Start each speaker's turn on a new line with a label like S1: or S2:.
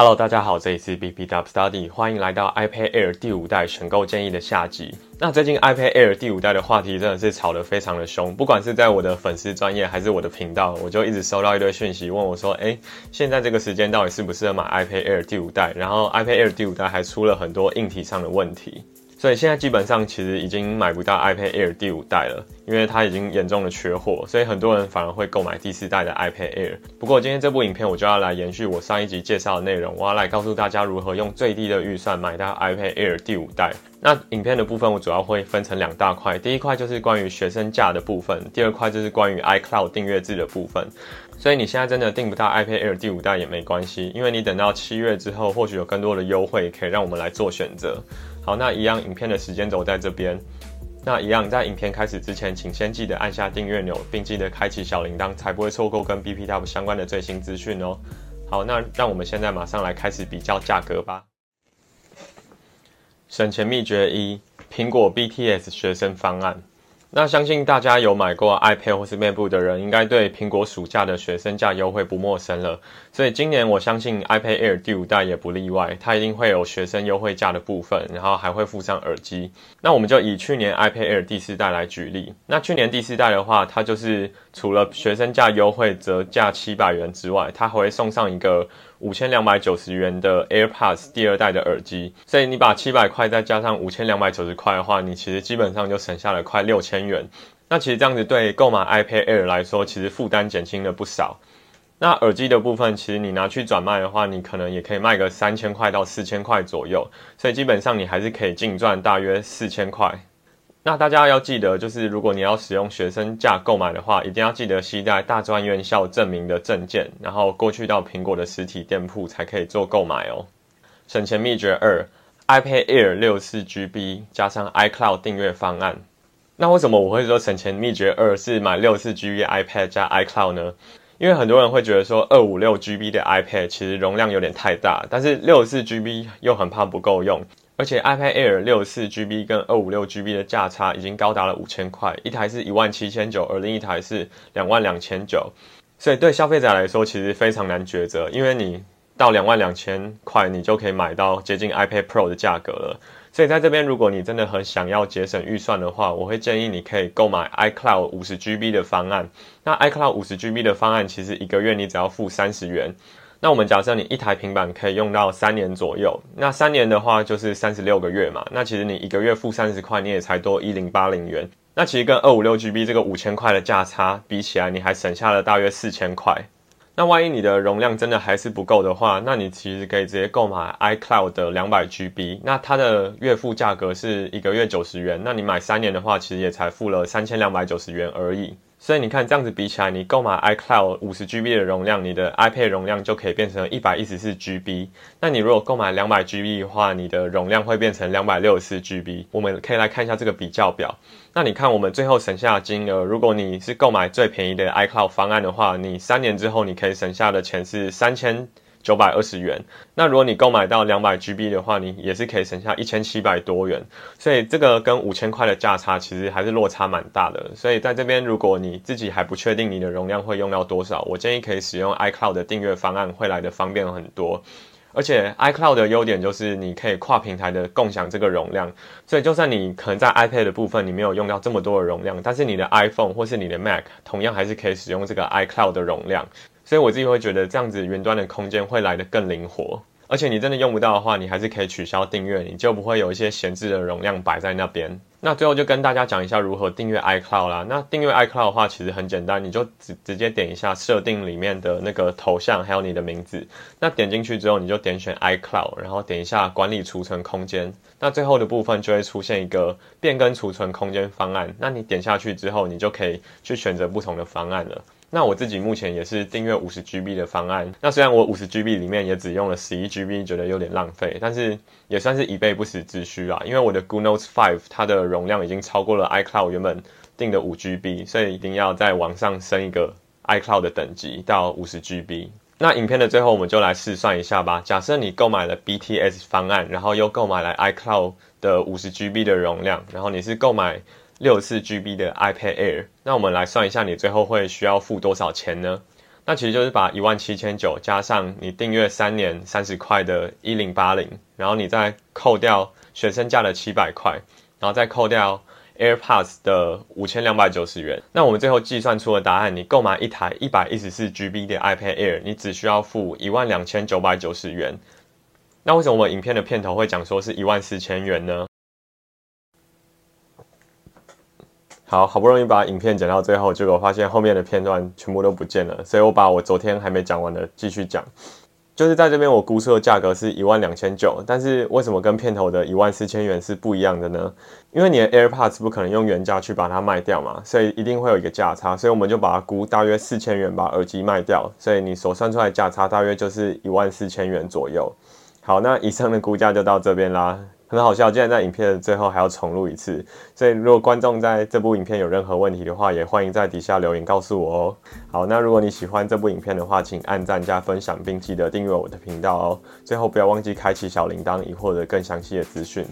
S1: Hello，大家好，这里是 BP Dub Study，欢迎来到 iPad Air 第五代选购建议的下集。那最近 iPad Air 第五代的话题真的是炒得非常的凶，不管是在我的粉丝专业还是我的频道，我就一直收到一堆讯息问我说，哎，现在这个时间到底适不适合买 iPad Air 第五代？然后 iPad Air 第五代还出了很多硬体上的问题。所以现在基本上其实已经买不到 iPad Air 第五代了，因为它已经严重的缺货，所以很多人反而会购买第四代的 iPad Air。不过今天这部影片我就要来延续我上一集介绍的内容，我要来告诉大家如何用最低的预算买到 iPad Air 第五代。那影片的部分我主要会分成两大块，第一块就是关于学生价的部分，第二块就是关于 iCloud 订阅制的部分。所以你现在真的订不到 iPad Air 第五代也没关系，因为你等到七月之后，或许有更多的优惠可以让我们来做选择。好，那一样影片的时间轴在这边。那一样在影片开始之前，请先记得按下订阅钮，并记得开启小铃铛，才不会错过跟 B P W 相关的最新资讯哦。好，那让我们现在马上来开始比较价格吧。省钱秘诀一：苹果 BTS 学生方案。那相信大家有买过 iPad 或是 MacBook 的人，应该对苹果暑假的学生价优惠不陌生了。所以今年我相信 iPad Air 第五代也不例外，它一定会有学生优惠价的部分，然后还会附上耳机。那我们就以去年 iPad Air 第四代来举例。那去年第四代的话，它就是除了学生价优惠折价七百元之外，它还会送上一个。五千两百九十元的 AirPods 第二代的耳机，所以你把七百块再加上五千两百九十块的话，你其实基本上就省下了快六千元。那其实这样子对购买 iPad Air 来说，其实负担减轻了不少。那耳机的部分，其实你拿去转卖的话，你可能也可以卖个三千块到四千块左右，所以基本上你还是可以净赚大约四千块。那大家要记得，就是如果你要使用学生价购买的话，一定要记得携带大专院校证明的证件，然后过去到苹果的实体店铺才可以做购买哦。省钱秘诀二：iPad Air 六四 GB 加上 iCloud 订阅方案。那为什么我会说省钱秘诀二是买六四 GB iPad 加 iCloud 呢？因为很多人会觉得说二五六 GB 的 iPad 其实容量有点太大，但是六四 GB 又很怕不够用。而且 iPad Air 六四 GB 跟二五六 GB 的价差已经高达了五千块，一台是一万七千九，而另一台是两万两千九，所以对消费者来说其实非常难抉择，因为你到两万两千块，你就可以买到接近 iPad Pro 的价格了。所以在这边，如果你真的很想要节省预算的话，我会建议你可以购买 iCloud 五十 GB 的方案。那 iCloud 五十 GB 的方案，其实一个月你只要付三十元。那我们假设你一台平板可以用到三年左右，那三年的话就是三十六个月嘛。那其实你一个月付三十块，你也才多一零八零元。那其实跟二五六 GB 这个五千块的价差比起来，你还省下了大约四千块。那万一你的容量真的还是不够的话，那你其实可以直接购买 iCloud 的两百 GB，那它的月付价格是一个月九十元。那你买三年的话，其实也才付了三千两百九十元而已。所以你看，这样子比起来，你购买 iCloud 五十 GB 的容量，你的 iPad 容量就可以变成一百一十四 GB。那你如果购买两百 GB 的话，你的容量会变成两百六十四 GB。我们可以来看一下这个比较表。那你看，我们最后省下的金额，如果你是购买最便宜的 iCloud 方案的话，你三年之后你可以省下的钱是三千。九百二十元，那如果你购买到两百 GB 的话，你也是可以省下一千七百多元，所以这个跟五千块的价差其实还是落差蛮大的。所以在这边，如果你自己还不确定你的容量会用到多少，我建议可以使用 iCloud 的订阅方案，会来的方便很多。而且 iCloud 的优点就是你可以跨平台的共享这个容量，所以就算你可能在 iPad 的部分你没有用到这么多的容量，但是你的 iPhone 或是你的 Mac 同样还是可以使用这个 iCloud 的容量。所以我自己会觉得这样子云端的空间会来得更灵活，而且你真的用不到的话，你还是可以取消订阅，你就不会有一些闲置的容量摆在那边。那最后就跟大家讲一下如何订阅 iCloud 啦。那订阅 iCloud 的话，其实很简单，你就直直接点一下设定里面的那个头像，还有你的名字。那点进去之后，你就点选 iCloud，然后点一下管理储存空间。那最后的部分就会出现一个变更储存空间方案。那你点下去之后，你就可以去选择不同的方案了。那我自己目前也是订阅五十 GB 的方案。那虽然我五十 GB 里面也只用了十一 GB，觉得有点浪费，但是也算是以备不时之需啊。因为我的 Google Notes 5它的容量已经超过了 iCloud 原本定的五 GB，所以一定要再往上升一个 iCloud 的等级到五十 GB。那影片的最后，我们就来试算一下吧。假设你购买了 BTS 方案，然后又购买了 iCloud 的五十 GB 的容量，然后你是购买。六四 GB 的 iPad Air，那我们来算一下，你最后会需要付多少钱呢？那其实就是把一万七千九加上你订阅三年三十块的一零八零，然后你再扣掉学生价的七百块，然后再扣掉 AirPods 的五千两百九十元。那我们最后计算出了答案，你购买一台一百一十四 GB 的 iPad Air，你只需要付一万两千九百九十元。那为什么我们影片的片头会讲说是一万四千元呢？好好不容易把影片剪到最后，结果发现后面的片段全部都不见了，所以我把我昨天还没讲完的继续讲。就是在这边我估测的价格是一万两千九，但是为什么跟片头的一万四千元是不一样的呢？因为你的 AirPods 不可能用原价去把它卖掉嘛，所以一定会有一个价差，所以我们就把它估大约四千元把耳机卖掉，所以你所算出来价差大约就是一万四千元左右。好，那以上的估价就到这边啦。很好笑，竟然在影片的最后还要重录一次。所以，如果观众在这部影片有任何问题的话，也欢迎在底下留言告诉我哦。好，那如果你喜欢这部影片的话，请按赞加分享，并记得订阅我的频道哦。最后，不要忘记开启小铃铛，以获得更详细的资讯。